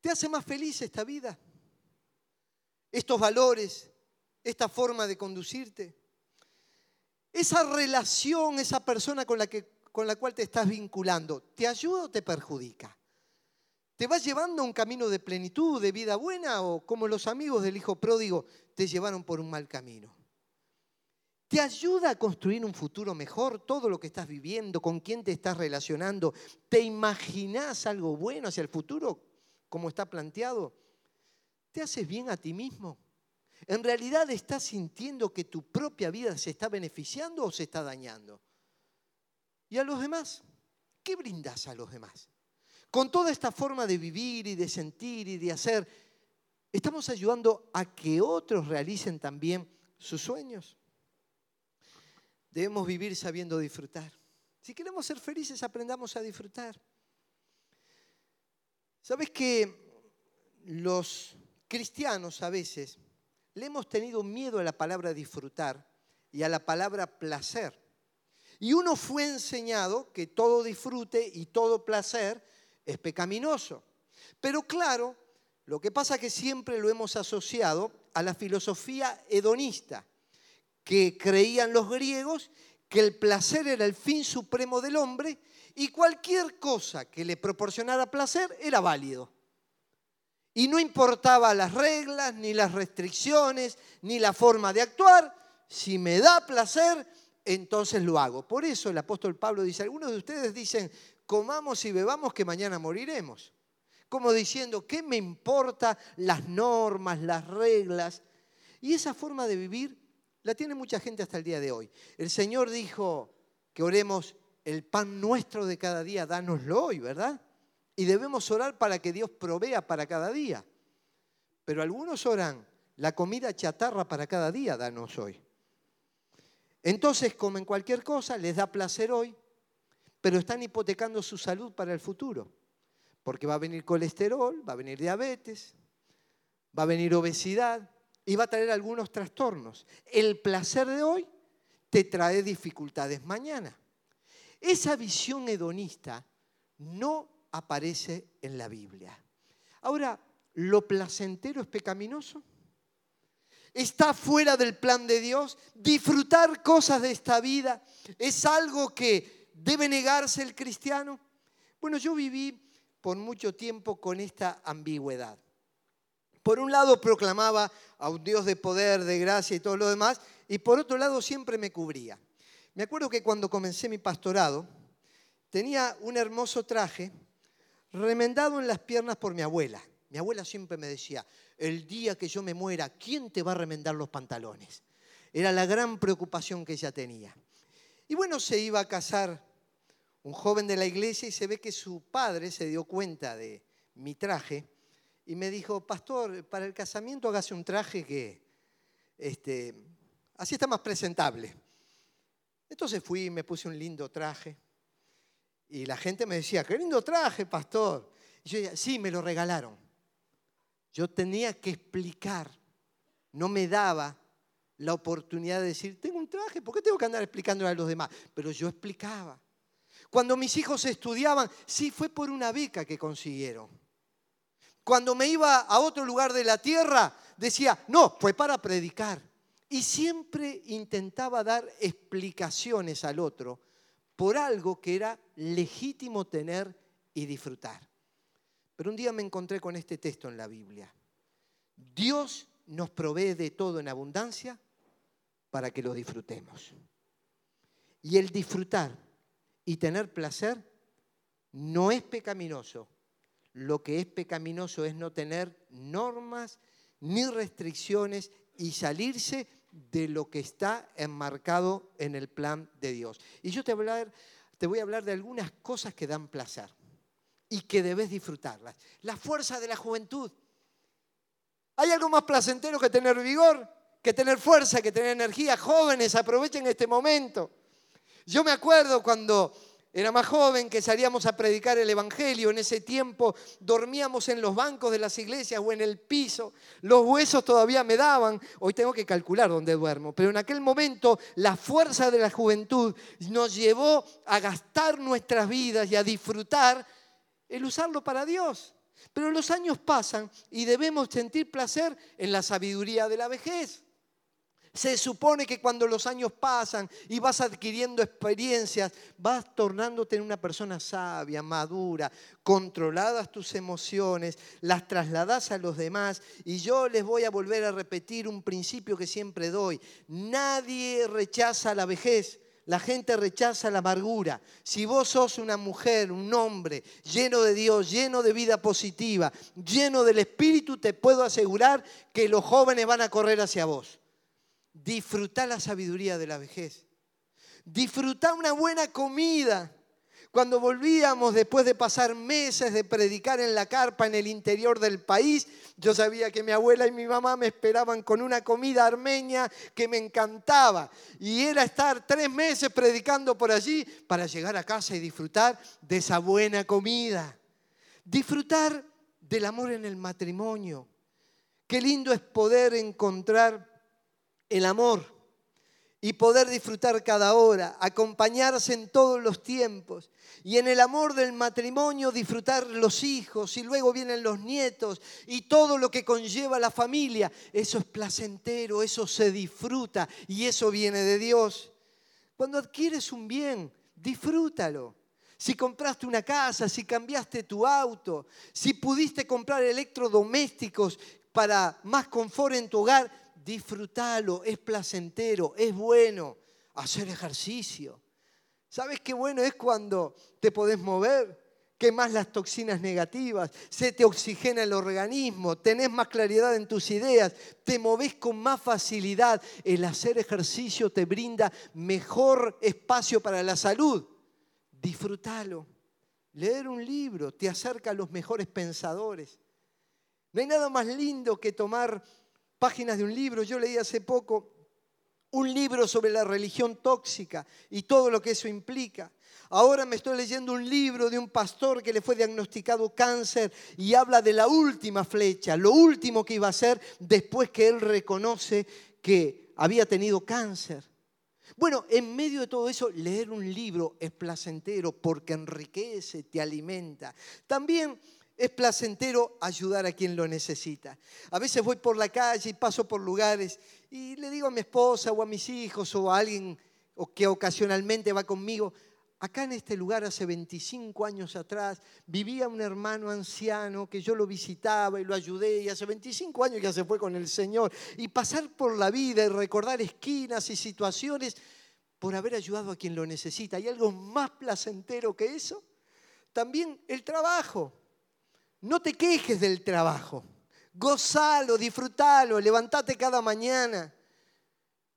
¿Te hace más feliz esta vida? ¿Estos valores? ¿Esta forma de conducirte? ¿Esa relación, esa persona con la, que, con la cual te estás vinculando, ¿te ayuda o te perjudica? ¿Te va llevando a un camino de plenitud, de vida buena o como los amigos del hijo pródigo te llevaron por un mal camino? ¿Te ayuda a construir un futuro mejor todo lo que estás viviendo, con quién te estás relacionando? ¿Te imaginas algo bueno hacia el futuro como está planteado? ¿Te haces bien a ti mismo? ¿En realidad estás sintiendo que tu propia vida se está beneficiando o se está dañando? ¿Y a los demás? ¿Qué brindas a los demás? Con toda esta forma de vivir y de sentir y de hacer, ¿estamos ayudando a que otros realicen también sus sueños? Debemos vivir sabiendo disfrutar. Si queremos ser felices, aprendamos a disfrutar. ¿Sabes que los cristianos a veces le hemos tenido miedo a la palabra disfrutar y a la palabra placer? Y uno fue enseñado que todo disfrute y todo placer es pecaminoso. Pero claro, lo que pasa es que siempre lo hemos asociado a la filosofía hedonista, que creían los griegos que el placer era el fin supremo del hombre y cualquier cosa que le proporcionara placer era válido. Y no importaba las reglas, ni las restricciones, ni la forma de actuar, si me da placer, entonces lo hago. Por eso el apóstol Pablo dice, algunos de ustedes dicen, comamos y bebamos que mañana moriremos. Como diciendo, ¿qué me importa las normas, las reglas? Y esa forma de vivir la tiene mucha gente hasta el día de hoy. El Señor dijo que oremos el pan nuestro de cada día, dánoslo hoy, ¿verdad? Y debemos orar para que Dios provea para cada día. Pero algunos oran la comida chatarra para cada día, danos hoy. Entonces comen cualquier cosa, les da placer hoy, pero están hipotecando su salud para el futuro. Porque va a venir colesterol, va a venir diabetes, va a venir obesidad y va a traer algunos trastornos. El placer de hoy te trae dificultades mañana. Esa visión hedonista no aparece en la Biblia. Ahora, ¿lo placentero es pecaminoso? está fuera del plan de Dios. Disfrutar cosas de esta vida es algo que debe negarse el cristiano. Bueno, yo viví por mucho tiempo con esta ambigüedad. Por un lado proclamaba a un Dios de poder, de gracia y todo lo demás, y por otro lado siempre me cubría. Me acuerdo que cuando comencé mi pastorado, tenía un hermoso traje remendado en las piernas por mi abuela. Mi abuela siempre me decía, el día que yo me muera, ¿quién te va a remendar los pantalones? Era la gran preocupación que ella tenía. Y bueno, se iba a casar un joven de la iglesia y se ve que su padre se dio cuenta de mi traje y me dijo, pastor, para el casamiento hágase un traje que este, así está más presentable. Entonces fui y me puse un lindo traje y la gente me decía, qué lindo traje, pastor. Y yo decía, sí, me lo regalaron. Yo tenía que explicar, no me daba la oportunidad de decir, tengo un traje, ¿por qué tengo que andar explicándole a los demás? Pero yo explicaba. Cuando mis hijos estudiaban, sí, fue por una beca que consiguieron. Cuando me iba a otro lugar de la tierra, decía, no, fue para predicar. Y siempre intentaba dar explicaciones al otro por algo que era legítimo tener y disfrutar. Pero un día me encontré con este texto en la Biblia. Dios nos provee de todo en abundancia para que lo disfrutemos. Y el disfrutar y tener placer no es pecaminoso. Lo que es pecaminoso es no tener normas ni restricciones y salirse de lo que está enmarcado en el plan de Dios. Y yo te voy a hablar, de algunas cosas que dan placer y que debes disfrutarlas. La fuerza de la juventud. ¿Hay algo más placentero que tener vigor? Que tener fuerza, que tener energía. Jóvenes, aprovechen este momento. Yo me acuerdo cuando era más joven que salíamos a predicar el Evangelio. En ese tiempo dormíamos en los bancos de las iglesias o en el piso. Los huesos todavía me daban. Hoy tengo que calcular dónde duermo. Pero en aquel momento la fuerza de la juventud nos llevó a gastar nuestras vidas y a disfrutar el usarlo para Dios. Pero los años pasan y debemos sentir placer en la sabiduría de la vejez. Se supone que cuando los años pasan y vas adquiriendo experiencias, vas tornándote en una persona sabia, madura, controladas tus emociones, las trasladas a los demás. Y yo les voy a volver a repetir un principio que siempre doy. Nadie rechaza la vejez, La gente rechaza la amargura. Si vos sos una mujer, un hombre lleno de Dios, lleno de vida positiva, lleno del Espíritu, te puedo asegurar que los jóvenes van a correr hacia vos. Disfrutá la sabiduría de la vejez. Disfrutá una buena comida. Cuando volvíamos después de pasar meses de predicar en la carpa en el interior del país, yo sabía que mi abuela y mi mamá me esperaban con una comida armenia que me encantaba. Y era estar tres meses predicando por allí para llegar a casa y disfrutar de esa buena comida. Disfrutar del amor en el matrimonio. Qué lindo es poder encontrar el amor y poder disfrutar cada hora, acompañarse en todos los tiempos y en el amor del matrimonio disfrutar los hijos y luego vienen los nietos y todo lo que conlleva la familia. Eso es placentero, eso se disfruta y eso viene de Dios. Cuando adquieres un bien, disfrútalo. Si compraste una casa, si cambiaste tu auto, si pudiste comprar electrodomésticos para más confort en tu hogar, disfrútalo, es placentero, es bueno hacer ejercicio. ¿Sabes qué bueno es cuando te podés mover? Quemás las toxinas negativas, se te oxigena el organismo, tenés más claridad en tus ideas, te moves con más facilidad. El hacer ejercicio te brinda mejor espacio para la salud. Disfrútalo. Leer un libro te acerca a los mejores pensadores. No hay nada más lindo que tomar páginas de un libro. Yo leí hace poco un libro sobre la religión tóxica y todo lo que eso implica. Ahora me estoy leyendo un libro de un pastor que le fue diagnosticado cáncer y habla de la última flecha, lo último que iba a hacer después que él reconoce que había tenido cáncer. Bueno, en medio de todo eso, leer un libro es placentero porque enriquece, te alimenta. También es placentero ayudar a quien lo necesita. A veces voy por la calle y paso por lugares y le digo a mi esposa o a mis hijos o a alguien que ocasionalmente va conmigo, acá en este lugar hace 25 años atrás vivía un hermano anciano que yo lo visitaba y lo ayudé y hace 25 años ya se fue con el Señor. Y pasar por la vida y recordar esquinas y situaciones por haber ayudado a quien lo necesita. ¿Hay algo más placentero que eso? También el trabajo. No te quejes del trabajo. Gozalo, disfrútalo, levantate cada mañana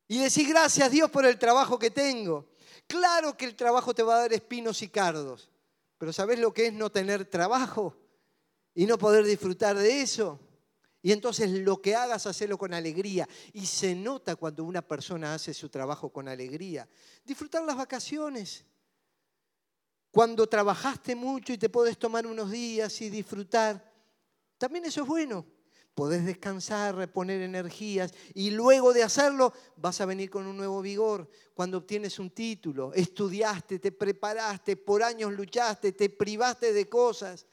y decir gracias a Dios por el trabajo que tengo. Claro que el trabajo te va a dar espinos y cardos, pero ¿sabes lo que es no tener trabajo y no poder disfrutar de eso? Y entonces lo que hagas, hacelo con alegría. Y se nota cuando una persona hace su trabajo con alegría. Disfrutar las vacaciones. Cuando trabajaste mucho y te puedes tomar unos días y disfrutar, también eso es bueno. Podés descansar, reponer energías y luego de hacerlo vas a venir con un nuevo vigor. Cuando obtienes un título, estudiaste, te preparaste, por años luchaste, te privaste de cosas,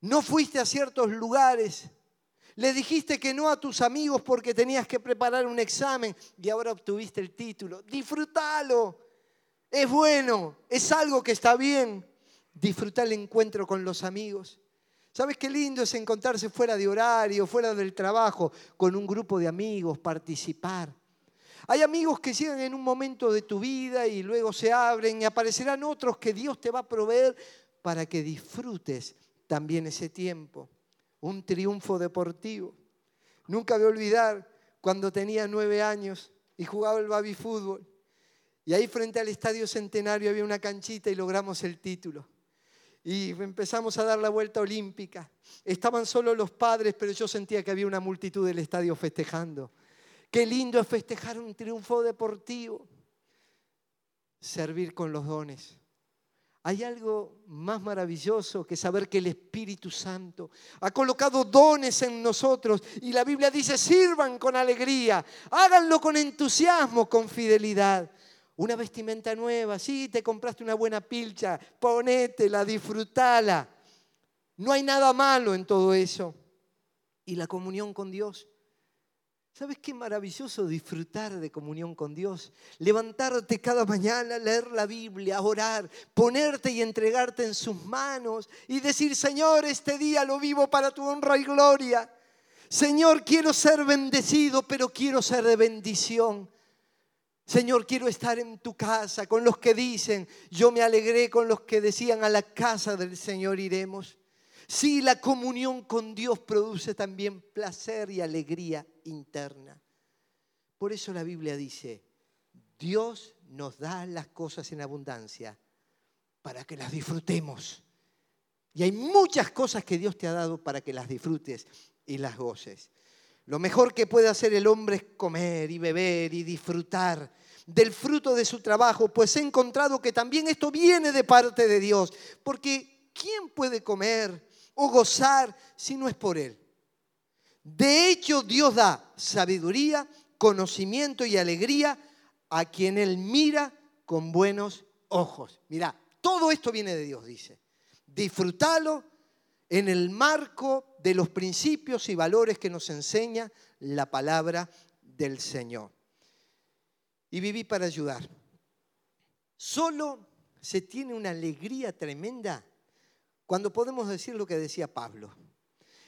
no fuiste a ciertos lugares, le dijiste que no a tus amigos porque tenías que preparar un examen y ahora obtuviste el título. Disfrútalo es bueno, es algo que está bien. Disfrutar el encuentro con los amigos. ¿Sabes qué lindo es encontrarse fuera de horario, fuera del trabajo, con un grupo de amigos, participar? Hay amigos que llegan en un momento de tu vida y luego se abren y aparecerán otros que Dios te va a proveer para que disfrutes también ese tiempo. Un triunfo deportivo. Nunca voy a olvidar cuando tenía nueve años y jugaba el baby fútbol. Y ahí frente al Estadio Centenario había una canchita y logramos el título. Y empezamos a dar la vuelta olímpica. Estaban solo los padres, pero yo sentía que había una multitud del estadio festejando. Qué lindo es festejar un triunfo deportivo. Servir con los dones. Hay algo más maravilloso que saber que el Espíritu Santo ha colocado dones en nosotros y la Biblia dice, sirvan con alegría, háganlo con entusiasmo, con fidelidad. Una vestimenta nueva, sí, te compraste una buena pilcha, ponétela, disfrútala. No hay nada malo en todo eso. Y la comunión con Dios. ¿Sabes qué maravilloso disfrutar de comunión con Dios? Levantarte cada mañana, leer la Biblia, orar, ponerte y entregarte en sus manos y decir, Señor, este día lo vivo para tu honra y gloria. Señor, quiero ser bendecido, pero quiero ser de bendición. Señor, quiero estar en tu casa con los que dicen, yo me alegré con los que decían, a la casa del Señor iremos. Sí, la comunión con Dios produce también placer y alegría interna. Por eso la Biblia dice, Dios nos da las cosas en abundancia para que las disfrutemos. Y hay muchas cosas que Dios te ha dado para que las disfrutes y las goces. Lo mejor que puede hacer el hombre es comer y beber y disfrutar del fruto de su trabajo, pues he encontrado que también esto viene de parte de Dios. Porque ¿quién puede comer o gozar si no es por Él? De hecho, Dios da sabiduría, conocimiento y alegría a quien Él mira con buenos ojos. Mira, todo esto viene de Dios, dice. Disfrútalo en el marco de los principios y valores que nos enseña la palabra del Señor. Y viví para ayudar. Solo se tiene una alegría tremenda cuando podemos decir lo que decía Pablo.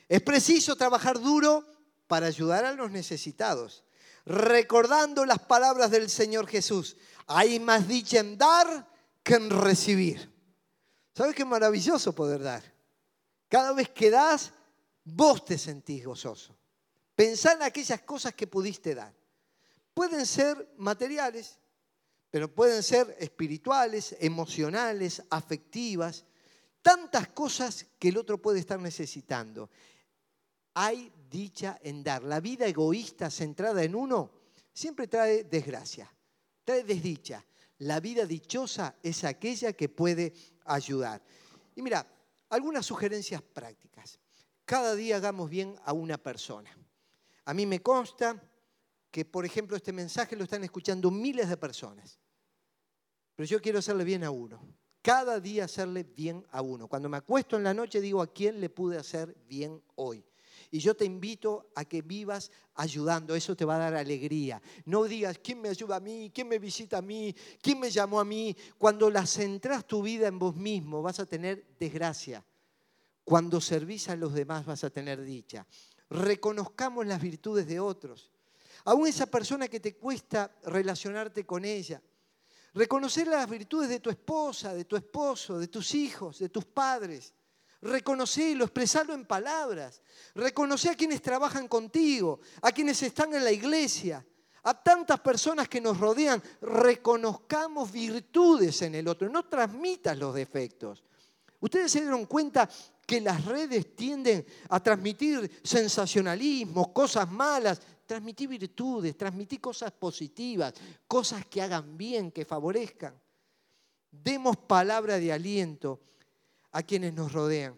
Es preciso trabajar duro para ayudar a los necesitados, recordando las palabras del Señor Jesús. Hay más dicha en dar que en recibir. ¿Sabes qué maravilloso poder dar? Cada vez que das, vos te sentís gozoso. Pensá en aquellas cosas que pudiste dar. Pueden ser materiales, pero pueden ser espirituales, emocionales, afectivas, tantas cosas que el otro puede estar necesitando. Hay dicha en dar. La vida egoísta centrada en uno siempre trae desgracia, trae desdicha. La vida dichosa es aquella que puede ayudar. Y mira, algunas sugerencias prácticas. Cada día hagamos bien a una persona. A mí me consta que, por ejemplo, este mensaje lo están escuchando miles de personas. Pero yo quiero hacerle bien a uno. Cada día hacerle bien a uno. Cuando me acuesto en la noche digo a quién le pude hacer bien hoy. Y yo te invito a que vivas ayudando, eso te va a dar alegría. No digas, ¿quién me ayuda a mí? ¿Quién me visita a mí? ¿Quién me llamó a mí? Cuando la centras tu vida en vos mismo vas a tener desgracia. Cuando servís a los demás vas a tener dicha. Reconozcamos las virtudes de otros. Aún esa persona que te cuesta relacionarte con ella. Reconocer las virtudes de tu esposa, de tu esposo, de tus hijos, de tus padres. Reconocelo, expresarlo en palabras. Reconocer a quienes trabajan contigo, a quienes están en la iglesia, a tantas personas que nos rodean. Reconozcamos virtudes en el otro, no transmitas los defectos. Ustedes se dieron cuenta que las redes tienden a transmitir sensacionalismo, cosas malas. Transmitir virtudes, transmitir cosas positivas, cosas que hagan bien, que favorezcan. Demos palabra de aliento a quienes nos rodean.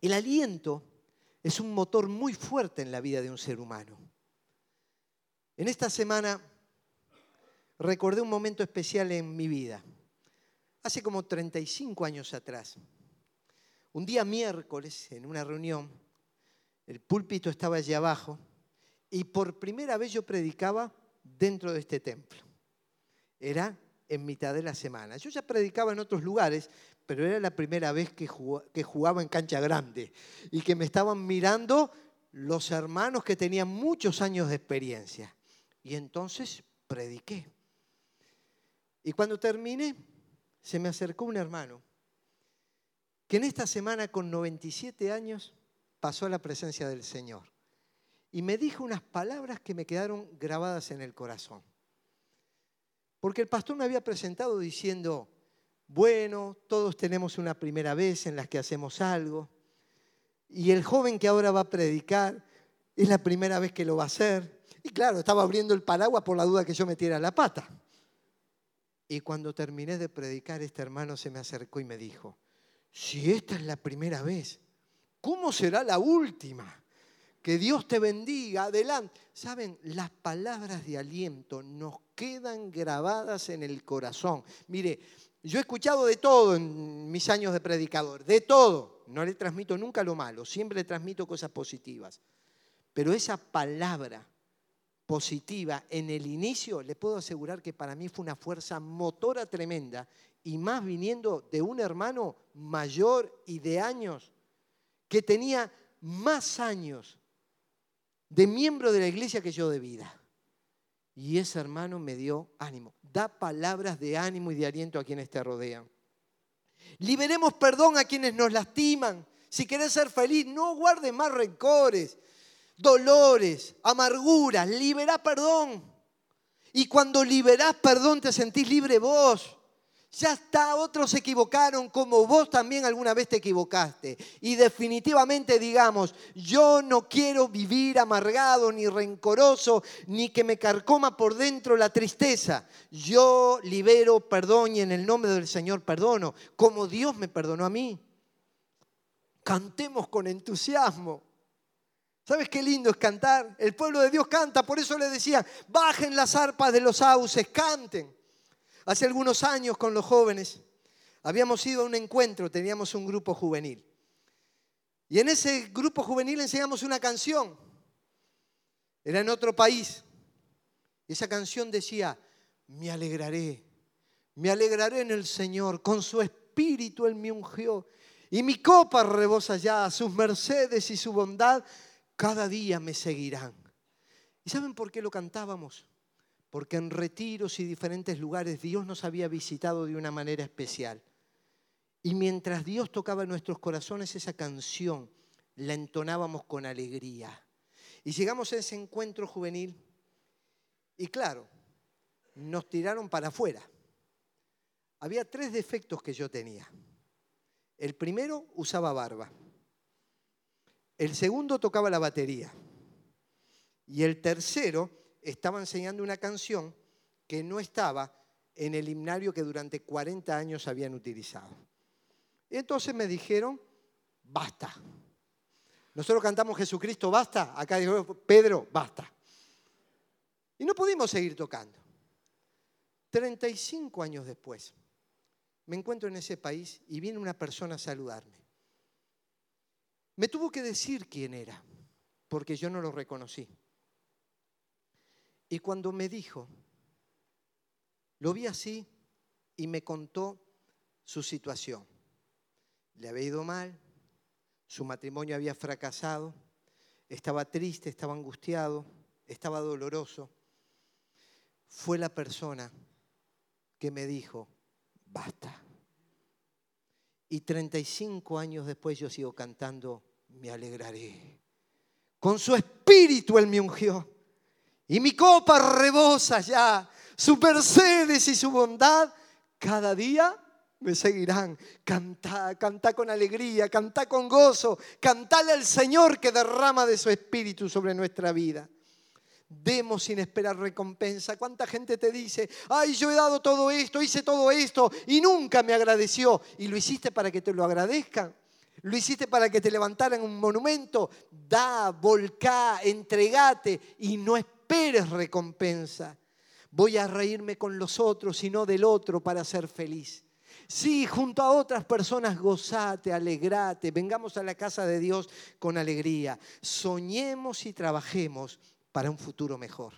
El aliento es un motor muy fuerte en la vida de un ser humano. En esta semana recordé un momento especial en mi vida. Hace como 35 años atrás, un día miércoles, en una reunión, el púlpito estaba allí abajo y por primera vez yo predicaba dentro de este templo. Era en mitad de la semana. Yo ya predicaba en otros lugares, pero era la primera vez que jugaba, en cancha grande y que me estaban mirando los hermanos que tenían muchos años de experiencia. Y entonces prediqué. Y cuando terminé, se me acercó un hermano que en esta semana con 97 años pasó a la presencia del Señor. Y me dijo unas palabras que me quedaron grabadas en el corazón. Porque el pastor me había presentado diciendo, bueno, todos tenemos una primera vez en la que hacemos algo. Y el joven que ahora va a predicar es la primera vez que lo va a hacer. Y claro, estaba abriendo el paraguas por la duda que yo metiera la pata. Y cuando terminé de predicar, este hermano se me acercó y me dijo, si esta es la primera vez, ¿cómo será la última? Que Dios te bendiga, adelante. Saben, las palabras de aliento nos quedan grabadas en el corazón. Mire, yo he escuchado de todo en mis años de predicador, de todo. No le transmito nunca lo malo, siempre le transmito cosas positivas. Pero esa palabra positiva en el inicio, le puedo asegurar que para mí fue una fuerza motora tremenda y más viniendo de un hermano mayor y de años, que tenía más años de miembro de la iglesia que yo de vida. Y ese hermano me dio ánimo. Da palabras de ánimo y de aliento a quienes te rodean. Liberemos perdón a quienes nos lastiman. Si querés ser feliz, no guardes más rencores, dolores, amarguras. Libera perdón. Y cuando liberás perdón, te sentís libre vos. Ya está, otros se equivocaron como vos también alguna vez te equivocaste. Y definitivamente digamos, yo no quiero vivir amargado, ni rencoroso, ni que me carcoma por dentro la tristeza. Yo libero perdón y en el nombre del Señor perdono, como Dios me perdonó a mí. Cantemos con entusiasmo. ¿Sabes qué lindo es cantar? El pueblo de Dios canta, por eso le decía, bajen las arpas de los sauces, canten. Hace algunos años con los jóvenes habíamos ido a un encuentro, teníamos un grupo juvenil. Y en ese grupo juvenil enseñamos una canción. Era en otro país. Esa canción decía, me alegraré, me alegraré en el Señor, con su espíritu Él me ungió. Y mi copa rebosa ya, sus mercedes y su bondad cada día me seguirán. ¿Y saben por qué lo cantábamos? Porque en retiros y diferentes lugares Dios nos había visitado de una manera especial. Y mientras Dios tocaba en nuestros corazones esa canción, la entonábamos con alegría. Y llegamos a ese encuentro juvenil y claro, nos tiraron para afuera. Había tres defectos que yo tenía. El primero usaba barba. El segundo tocaba la batería. Y el tercero estaba enseñando una canción que no estaba en el himnario que durante 40 años habían utilizado. Y entonces me dijeron, basta. Nosotros cantamos Jesucristo, basta. Acá dijo Pedro, basta. Y no pudimos seguir tocando. 35 años después, me encuentro en ese país y viene una persona a saludarme. Me tuvo que decir quién era, porque yo no lo reconocí. Y cuando me dijo, lo vi así y me contó su situación. Le había ido mal, su matrimonio había fracasado, estaba triste, estaba angustiado, estaba doloroso. Fue la persona que me dijo, basta. Y 35 años después yo sigo cantando, me alegraré. Con su espíritu él me ungió. Y mi copa rebosa ya. Su mercedes y su bondad cada día me seguirán. Canta, canta con alegría, canta con gozo, cantale al Señor que derrama de su espíritu sobre nuestra vida. Demos sin esperar recompensa. ¿Cuánta gente te dice, ay, yo he dado todo esto, hice todo esto y nunca me agradeció? ¿Y lo hiciste para que te lo agradezcan? ¿Lo hiciste para que te levantaran un monumento? Da, volcá, entregate y no esperes esperes recompensa. Voy a reírme con los otros y no del otro para ser feliz. Sí, junto a otras personas gozate, alegrate, vengamos a la casa de Dios con alegría. Soñemos y trabajemos para un futuro mejor.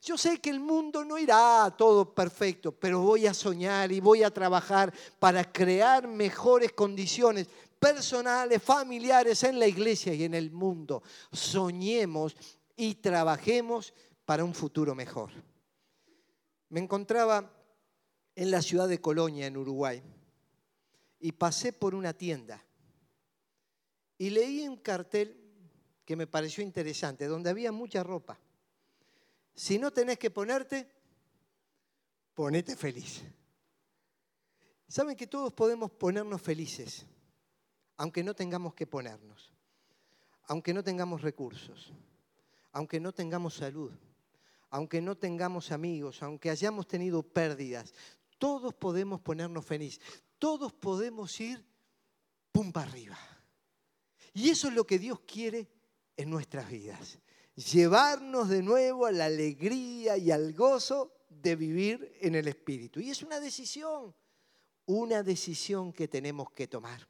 Yo sé que el mundo no irá todo perfecto, pero voy a soñar y voy a trabajar para crear mejores condiciones personales, familiares en la iglesia y en el mundo. Soñemos y trabajemos para un futuro mejor. Me encontraba en la ciudad de Colonia, en Uruguay, y pasé por una tienda y leí un cartel que me pareció interesante, donde había mucha ropa. Si no tenés que ponerte, ponete feliz. Saben que todos podemos ponernos felices, aunque no tengamos que ponernos, aunque no tengamos recursos aunque no tengamos salud, aunque no tengamos amigos, aunque hayamos tenido pérdidas, todos podemos ponernos felices, todos podemos ir pum para arriba. Y eso es lo que Dios quiere en nuestras vidas, llevarnos de nuevo a la alegría y al gozo de vivir en el Espíritu. Y es una decisión, una decisión que tenemos que tomar.